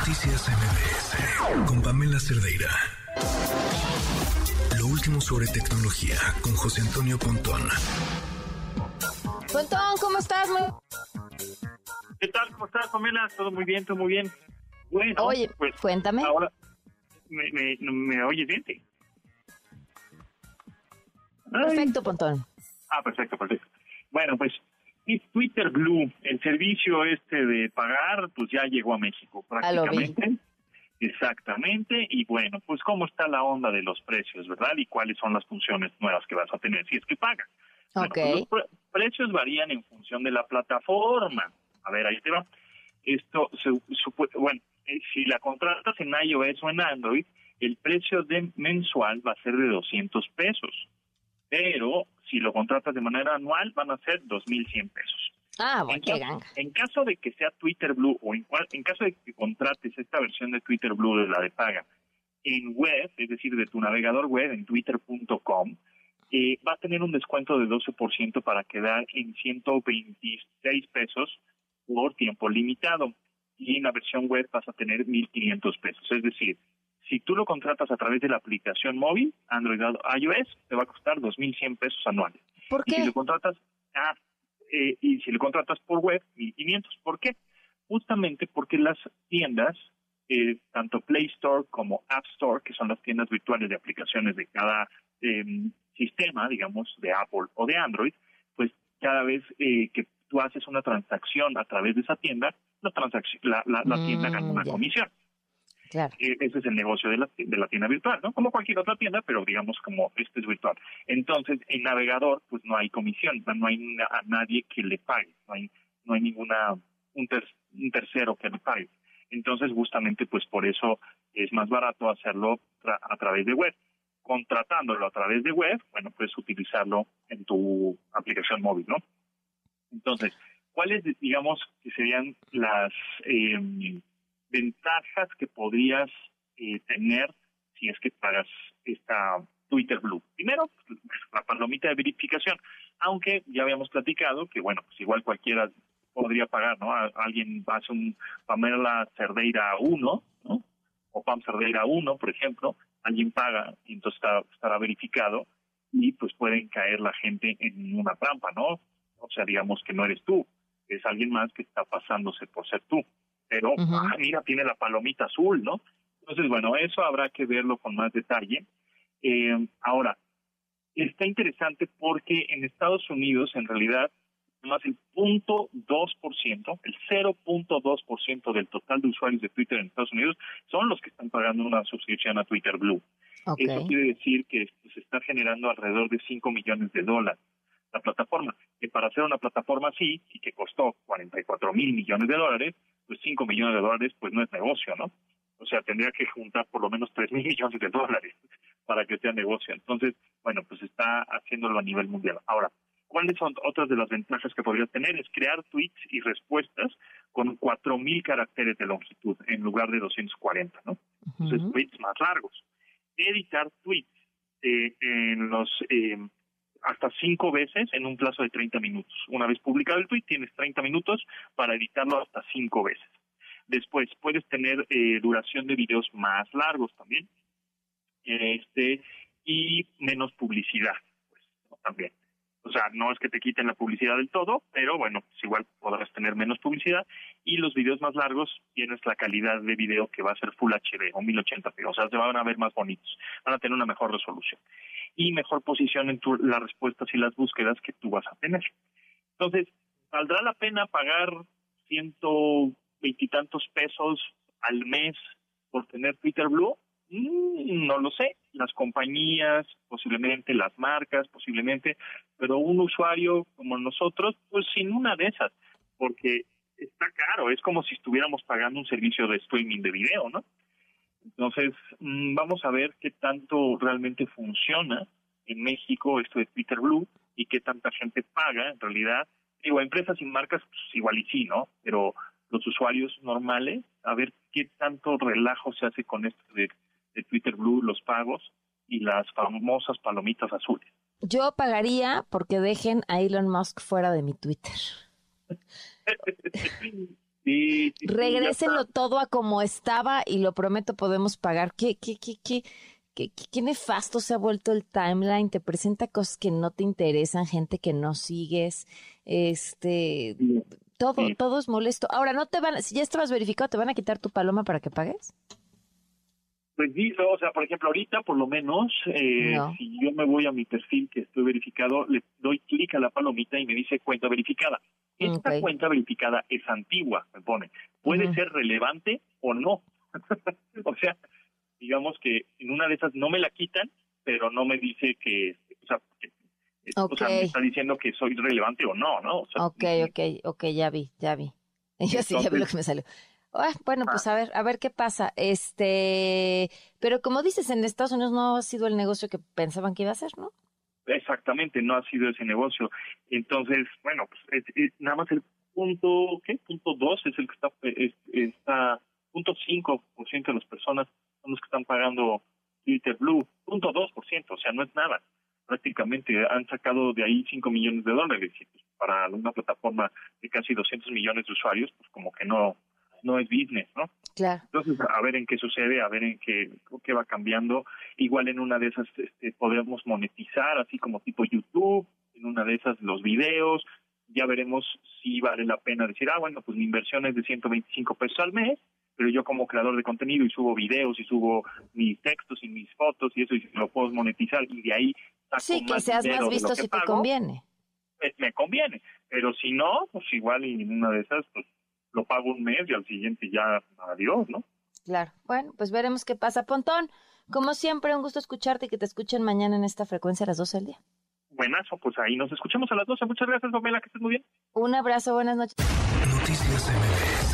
Noticias MBS con Pamela Cerdeira. Lo último sobre tecnología con José Antonio Pontón. Pontón, ¿cómo estás? ¿Qué tal? ¿Cómo estás, Pamela? Todo muy bien, todo muy bien. Bueno, Oye, pues cuéntame. Ahora, ¿me, me, me oyes bien? Perfecto, Pontón. Ah, perfecto, perfecto. Bueno, pues Twitter Blue, el servicio este de pagar, pues ya llegó a México prácticamente. Exactamente, y bueno, pues cómo está la onda de los precios, ¿verdad? Y cuáles son las funciones nuevas que vas a tener si es que pagas. Bueno, Ok. pues los pre- precios varían en función de la plataforma. A ver, ahí te va. Esto, supu- bueno, eh, si la contratas en iOS o en Android, el precio de mensual va a ser de 200 pesos. Pero si lo contratas de manera anual, van a ser 2.100 pesos. Ah, bueno, En caso, en caso de que sea Twitter Blue o en, cual- en caso de que contrates esta versión de Twitter Blue de la de paga en web, es decir, de tu navegador web en twitter.com, eh, va a tener un descuento de 12% para quedar en 126 pesos por tiempo limitado. Y en la versión web vas a tener 1.500 pesos. Es decir, si tú lo contratas a través de la aplicación móvil, Android o iOS, te va a costar 2.100 pesos anuales. ¿Por Y si qué? lo contratas, ah, eh, y si lo contratas por web, 1500. ¿Por qué? Justamente porque las tiendas, eh, tanto Play Store como App Store, que son las tiendas virtuales de aplicaciones de cada eh, sistema, digamos, de Apple o de Android, pues cada vez eh, que tú haces una transacción a través de esa tienda, la, transacción, la, la- tienda Mm, gana una ya. comisión. Claro. Eh, ese es el negocio de la, de la tienda virtual, ¿no? Como cualquier otra tienda, pero digamos como este es virtual. Entonces, en navegador, pues no hay comisión, no hay a nadie que le pague, no hay, no hay ninguna, un, ter- un tercero que le pague. Entonces, justamente, pues por eso es más barato hacerlo tra- a través de web. Contratándolo a través de web, bueno, puedes utilizarlo en tu aplicación móvil, ¿no? Entonces, ¿cuáles, digamos, que serían las eh, ventajas que podrías eh, tener si es que pagas esta Twitter Blue. Primero, la palomita de verificación, aunque ya habíamos platicado que, bueno, pues igual cualquiera podría pagar, ¿no? Alguien hace un Pamela Cerdeira 1, ¿no? O Pam Cerdeira 1, por ejemplo, alguien paga y entonces estará verificado y pues pueden caer la gente en una trampa, ¿no? O sea, digamos que no eres tú, es alguien más que está pasándose por ser tú. Pero, ah, mira, tiene la palomita azul, ¿no? Entonces, bueno, eso habrá que verlo con más detalle. Eh, ahora, está interesante porque en Estados Unidos, en realidad, más el 0.2%, el 0.2% del total de usuarios de Twitter en Estados Unidos son los que están pagando una suscripción a Twitter Blue. Eso quiere decir que se está generando alrededor de 5 millones de dólares la plataforma, que para hacer una plataforma así y que costó 44 mil millones de dólares, pues 5 millones de dólares pues no es negocio, ¿no? O sea, tendría que juntar por lo menos 3 mil millones de dólares para que sea negocio. Entonces, bueno, pues está haciéndolo a nivel mundial. Ahora, ¿cuáles son otras de las ventajas que podrías tener? Es crear tweets y respuestas con 4.000 caracteres de longitud en lugar de 240, ¿no? Entonces, tweets más largos. Editar tweets eh, en los eh, hasta cinco veces en un plazo de 30 minutos. Una vez publicado el tweet, tienes 30 minutos para editarlo hasta cinco veces. Después, puedes tener eh, duración de videos más largos también. Este, y menos publicidad, pues, también. O sea, no es que te quiten la publicidad del todo, pero bueno, pues igual podrás tener menos publicidad. Y los videos más largos tienes la calidad de video que va a ser Full HD o 1080p. O sea, se van a ver más bonitos. Van a tener una mejor resolución. Y mejor posición en tu, las respuestas y las búsquedas que tú vas a tener. Entonces, ¿valdrá la pena pagar ciento veintitantos pesos al mes por tener Twitter Blue? Mm, no lo sé. Las compañías, posiblemente las marcas, posiblemente, pero un usuario como nosotros, pues sin una de esas, porque está caro. Es como si estuviéramos pagando un servicio de streaming de video, ¿no? Entonces, mm, vamos a ver qué tanto realmente funciona en México esto de Twitter Blue y qué tanta gente paga en realidad. Digo, empresas y marcas, pues igual y sí, ¿no? Pero los usuarios normales, a ver qué tanto relajo se hace con esto de Twitter Blue, los pagos y las famosas palomitas azules. Yo pagaría porque dejen a Elon Musk fuera de mi Twitter. Sí, Regrésenlo todo a como estaba y lo prometo podemos pagar. ¿Qué, qué, qué, qué, qué, qué nefasto se ha vuelto el timeline? Te presenta cosas que no te interesan, gente que no sigues, este, todo, todo es molesto. Ahora, no te van, si ya estabas verificado, ¿te van a quitar tu paloma para que pagues? Pues sí, o sea, por ejemplo, ahorita por lo menos, eh, si yo me voy a mi perfil que estoy verificado, le doy clic a la palomita y me dice cuenta verificada. Esta cuenta verificada es antigua, me pone. Puede ser relevante o no. o sea, digamos que en una de esas no me la quitan, pero no me dice que, o sea, o sea me está diciendo que soy relevante o no, ¿no? O ok, ok, ok, ya vi, ya vi. Yo sí, ya vi lo que me salió. Ah, bueno, pues ah. a ver, a ver qué pasa. Este, pero como dices, en Estados Unidos no ha sido el negocio que pensaban que iba a ser, ¿no? Exactamente, no ha sido ese negocio. Entonces, bueno, pues nada más el punto, ¿qué? Punto dos es el que está, es, está punto cinco por ciento de las personas son los que están pagando Twitter Blue, punto dos por ciento, o sea, no es nada. Prácticamente han sacado de ahí cinco millones de dólares para una plataforma de casi 200 millones de usuarios, pues como que no, no es business, ¿no? Claro. Entonces, a ver en qué sucede, a ver en qué, qué va cambiando. Igual en una de esas este, podemos monetizar, así como tipo YouTube, en una de esas los videos. Ya veremos si vale la pena decir, ah, bueno, pues mi inversión es de 125 pesos al mes, pero yo como creador de contenido y subo videos y subo mis textos y mis fotos y eso y lo puedo monetizar y de ahí saco Sí, que seas más visto si te conviene. Pues, me conviene, pero si no, pues igual y en una de esas, pues lo pago un mes y al siguiente ya adiós, ¿no? Claro. Bueno, pues veremos qué pasa. Pontón, como siempre, un gusto escucharte y que te escuchen mañana en esta frecuencia a las 12 del día. Buenazo, pues ahí nos escuchamos a las 12. Muchas gracias, Pamela, que estés muy bien. Un abrazo, buenas noches. Noticias